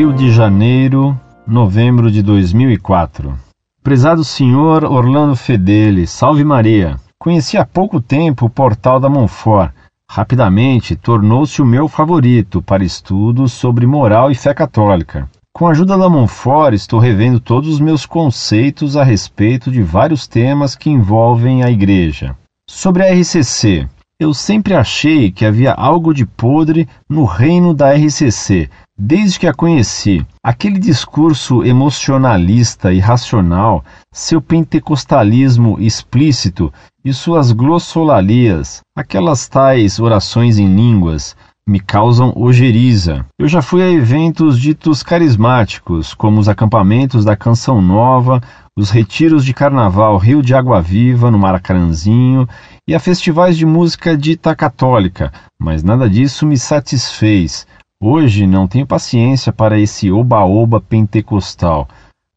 Rio de Janeiro, novembro de 2004. Prezado senhor Orlando Fedeli, salve Maria. Conheci há pouco tempo o portal da Monfort. Rapidamente tornou-se o meu favorito para estudos sobre moral e fé católica. Com a ajuda da Monfort, estou revendo todos os meus conceitos a respeito de vários temas que envolvem a Igreja. Sobre a RCC, eu sempre achei que havia algo de podre no reino da RCC, desde que a conheci. Aquele discurso emocionalista e racional, seu pentecostalismo explícito e suas glossolalias, aquelas tais orações em línguas, me causam ojeriza. Eu já fui a eventos ditos carismáticos, como os acampamentos da Canção Nova, os retiros de carnaval Rio de Água Viva, no Maracaranzinho, e a festivais de música dita católica, mas nada disso me satisfez. Hoje não tenho paciência para esse oba-oba pentecostal.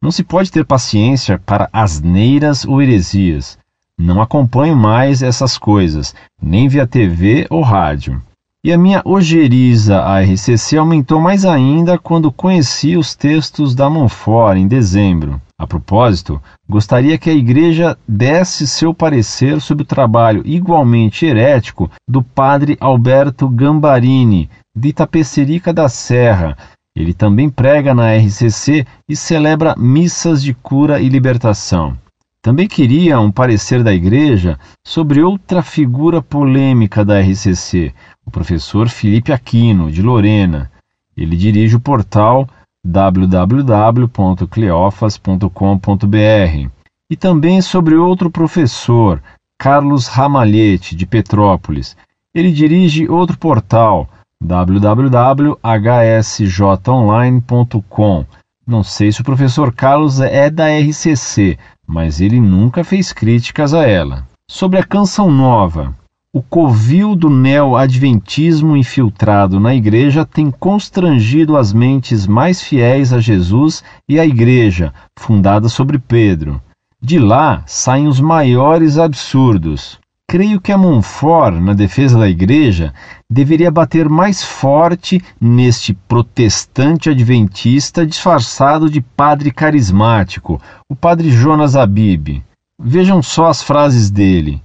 Não se pode ter paciência para asneiras ou heresias. Não acompanho mais essas coisas, nem via TV ou rádio. E a minha ojeriza à RCC aumentou mais ainda quando conheci os textos da Monfort em dezembro. A propósito, gostaria que a Igreja desse seu parecer sobre o trabalho igualmente herético do padre Alberto Gambarini, de Itapecerica da Serra. Ele também prega na RCC e celebra missas de cura e libertação. Também queria um parecer da Igreja sobre outra figura polêmica da RCC, o professor Felipe Aquino, de Lorena. Ele dirige o portal www.cleofas.com.br e também sobre outro professor, Carlos Ramalhete, de Petrópolis. Ele dirige outro portal, www.hsjonline.com. Não sei se o professor Carlos é da RCC, mas ele nunca fez críticas a ela. Sobre a Canção Nova, o covil do neo-adventismo infiltrado na Igreja tem constrangido as mentes mais fiéis a Jesus e à Igreja, fundada sobre Pedro. De lá saem os maiores absurdos. Creio que a Monfort, na defesa da Igreja, deveria bater mais forte neste protestante adventista disfarçado de padre carismático, o padre Jonas Abib. Vejam só as frases dele.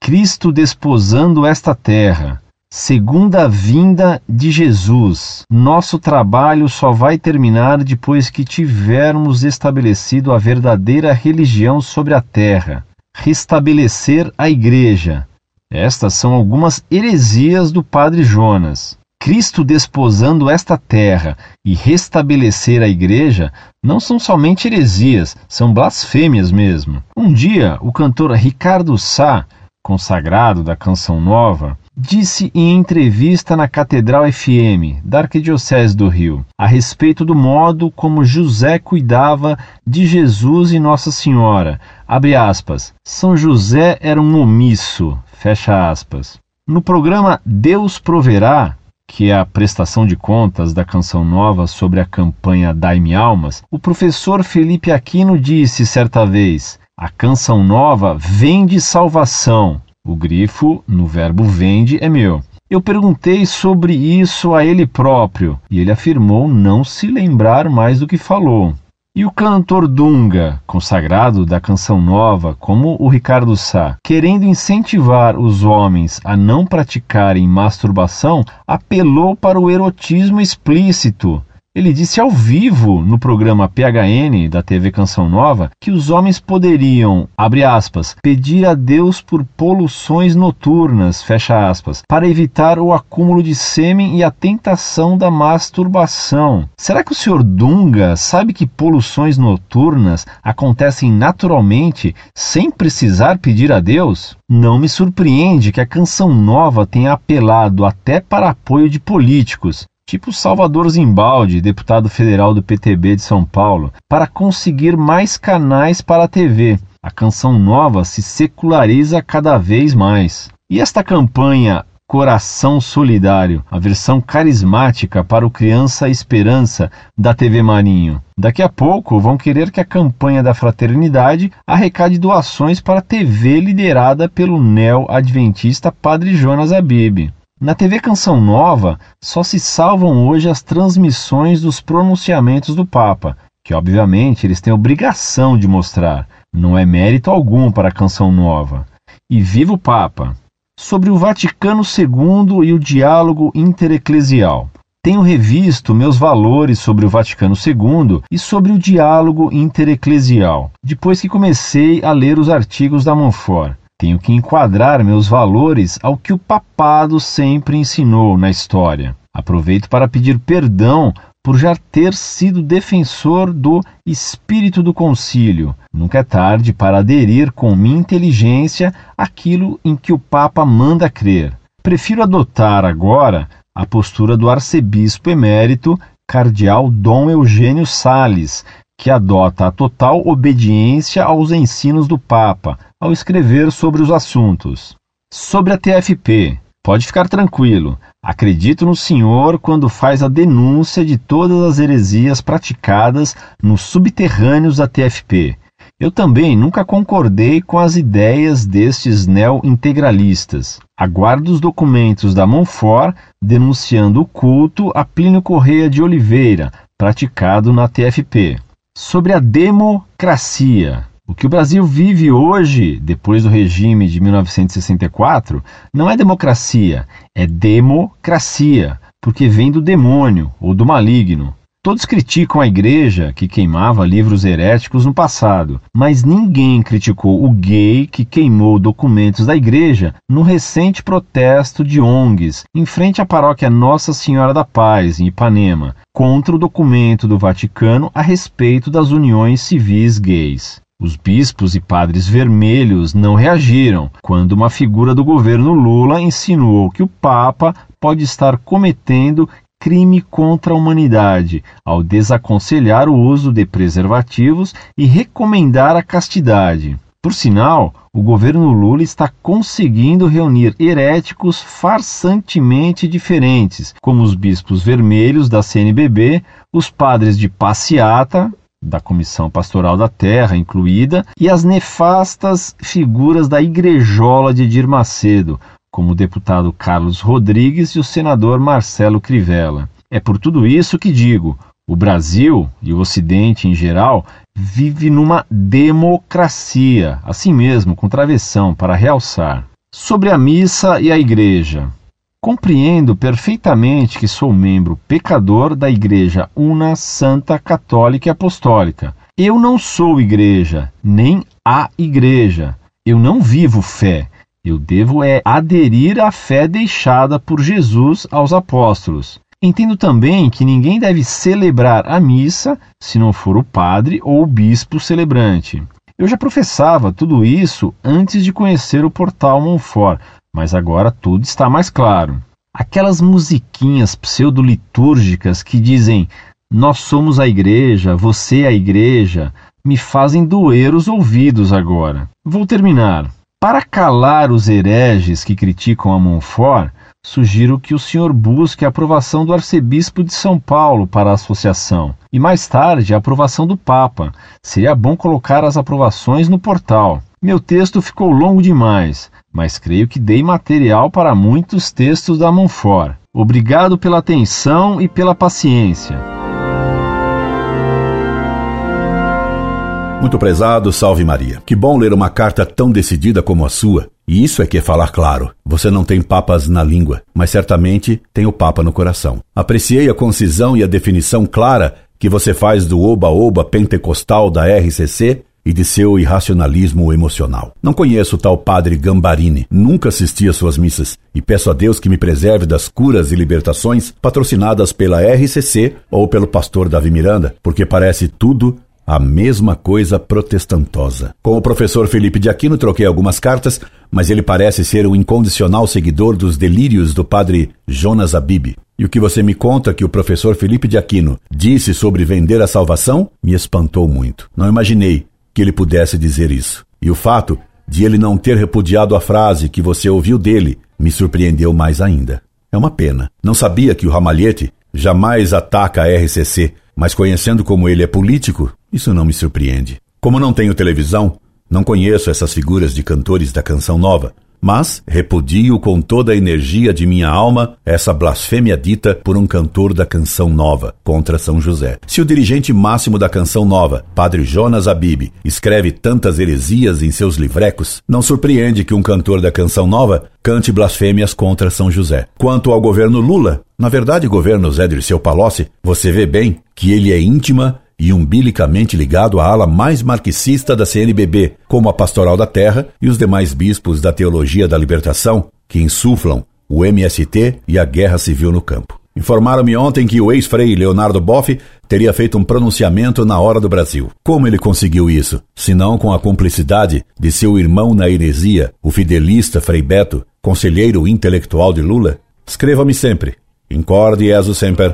Cristo desposando esta terra, segunda vinda de Jesus. Nosso trabalho só vai terminar depois que tivermos estabelecido a verdadeira religião sobre a terra, restabelecer a igreja. Estas são algumas heresias do padre Jonas. Cristo desposando esta terra e restabelecer a igreja não são somente heresias, são blasfêmias mesmo. Um dia, o cantor Ricardo Sá consagrado da Canção Nova, disse em entrevista na Catedral FM da Arquidiocese do Rio a respeito do modo como José cuidava de Jesus e Nossa Senhora. Abre aspas. São José era um omisso. Fecha aspas. No programa Deus Proverá, que é a prestação de contas da Canção Nova sobre a campanha Daime Almas, o professor Felipe Aquino disse certa vez: a canção nova vende salvação. O grifo no verbo vende é meu. Eu perguntei sobre isso a ele próprio e ele afirmou não se lembrar mais do que falou. E o cantor Dunga, consagrado da canção nova, como o Ricardo Sá, querendo incentivar os homens a não praticarem masturbação, apelou para o erotismo explícito ele disse ao vivo no programa PHN da TV Canção Nova que os homens poderiam, abre aspas, pedir a Deus por poluições noturnas, fecha aspas, para evitar o acúmulo de sêmen e a tentação da masturbação. Será que o senhor Dunga sabe que poluições noturnas acontecem naturalmente sem precisar pedir a Deus? Não me surpreende que a Canção Nova tenha apelado até para apoio de políticos, tipo Salvador Zimbaldi, deputado federal do PTB de São Paulo, para conseguir mais canais para a TV. A canção nova se seculariza cada vez mais. E esta campanha Coração Solidário, a versão carismática para o Criança Esperança da TV Marinho. Daqui a pouco vão querer que a campanha da fraternidade arrecade doações para a TV liderada pelo neo-adventista Padre Jonas Abib. Na TV Canção Nova, só se salvam hoje as transmissões dos pronunciamentos do Papa, que obviamente eles têm obrigação de mostrar. Não é mérito algum para a Canção Nova. E viva o Papa! Sobre o Vaticano II e o diálogo intereclesial. Tenho revisto meus valores sobre o Vaticano II e sobre o diálogo intereclesial, depois que comecei a ler os artigos da Monfort. Tenho que enquadrar meus valores ao que o papado sempre ensinou na história. Aproveito para pedir perdão por já ter sido defensor do espírito do concílio. Nunca é tarde para aderir com minha inteligência aquilo em que o Papa manda crer. Prefiro adotar agora a postura do arcebispo emérito cardeal Dom Eugênio Sales, que adota a total obediência aos ensinos do Papa ao escrever sobre os assuntos. Sobre a TFP, pode ficar tranquilo. Acredito no senhor quando faz a denúncia de todas as heresias praticadas nos subterrâneos da TFP. Eu também nunca concordei com as ideias destes neo-integralistas. Aguardo os documentos da Monfort denunciando o culto a Plínio Correia de Oliveira, praticado na TFP sobre a democracia. O que o Brasil vive hoje, depois do regime de 1964, não é democracia, é democracia, porque vem do demônio ou do maligno. Todos criticam a igreja que queimava livros heréticos no passado, mas ninguém criticou o gay que queimou documentos da igreja no recente protesto de ONGs em frente à paróquia Nossa Senhora da Paz, em Ipanema, contra o documento do Vaticano a respeito das uniões civis gays. Os bispos e padres vermelhos não reagiram quando uma figura do governo Lula insinuou que o Papa pode estar cometendo crime contra a humanidade ao desaconselhar o uso de preservativos e recomendar a castidade. Por sinal, o governo Lula está conseguindo reunir heréticos farsantemente diferentes, como os bispos vermelhos da CNBB, os padres de passeata, da Comissão Pastoral da Terra incluída, e as nefastas figuras da Igrejola de Edir Macedo, como o deputado Carlos Rodrigues e o senador Marcelo Crivella. É por tudo isso que digo: o Brasil e o Ocidente em geral vive numa democracia, assim mesmo, com travessão para realçar. Sobre a missa e a igreja. Compreendo perfeitamente que sou membro pecador da Igreja Una Santa Católica e Apostólica. Eu não sou igreja, nem a igreja. Eu não vivo fé. Eu devo é aderir à fé deixada por Jesus aos apóstolos. Entendo também que ninguém deve celebrar a missa se não for o padre ou o bispo celebrante. Eu já professava tudo isso antes de conhecer o portal Monfort, mas agora tudo está mais claro. Aquelas musiquinhas pseudo-litúrgicas que dizem nós somos a igreja, você é a igreja, me fazem doer os ouvidos agora. Vou terminar. Para calar os hereges que criticam a Montfort, sugiro que o senhor busque a aprovação do arcebispo de São Paulo para a associação e mais tarde a aprovação do Papa. Seria bom colocar as aprovações no portal. Meu texto ficou longo demais, mas creio que dei material para muitos textos da Montfort. Obrigado pela atenção e pela paciência. Muito prezado, salve Maria. Que bom ler uma carta tão decidida como a sua. E isso é que é falar claro. Você não tem papas na língua, mas certamente tem o papa no coração. Apreciei a concisão e a definição clara que você faz do oba-oba pentecostal da RCC e de seu irracionalismo emocional. Não conheço o tal padre Gambarini, nunca assisti às suas missas e peço a Deus que me preserve das curas e libertações patrocinadas pela RCC ou pelo pastor Davi Miranda, porque parece tudo a mesma coisa protestantosa. Com o professor Felipe de Aquino troquei algumas cartas, mas ele parece ser um incondicional seguidor dos delírios do padre Jonas Abib. E o que você me conta que o professor Felipe de Aquino disse sobre vender a salvação me espantou muito. Não imaginei que ele pudesse dizer isso. E o fato de ele não ter repudiado a frase que você ouviu dele me surpreendeu mais ainda. É uma pena. Não sabia que o Ramalhete jamais ataca a RCC, mas conhecendo como ele é político, isso não me surpreende. Como não tenho televisão, não conheço essas figuras de cantores da canção nova, mas repudio com toda a energia de minha alma essa blasfêmia dita por um cantor da canção nova contra São José. Se o dirigente máximo da canção nova, Padre Jonas Abib, escreve tantas heresias em seus livrecos, não surpreende que um cantor da canção nova cante blasfêmias contra São José. Quanto ao governo Lula, na verdade, governo Zé Dirceu Palocci, você vê bem que ele é íntima e umbilicamente ligado à ala mais marxista da CNBB, como a Pastoral da Terra e os demais bispos da Teologia da Libertação, que insuflam o MST e a guerra civil no campo. Informaram-me ontem que o ex-frei Leonardo Boff teria feito um pronunciamento na hora do Brasil. Como ele conseguiu isso? Senão com a cumplicidade de seu irmão na heresia, o fidelista Frei Beto, conselheiro intelectual de Lula? Escreva-me sempre. Incorde Jesus Semper,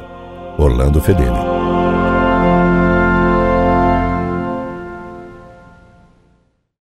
Orlando Fedeli.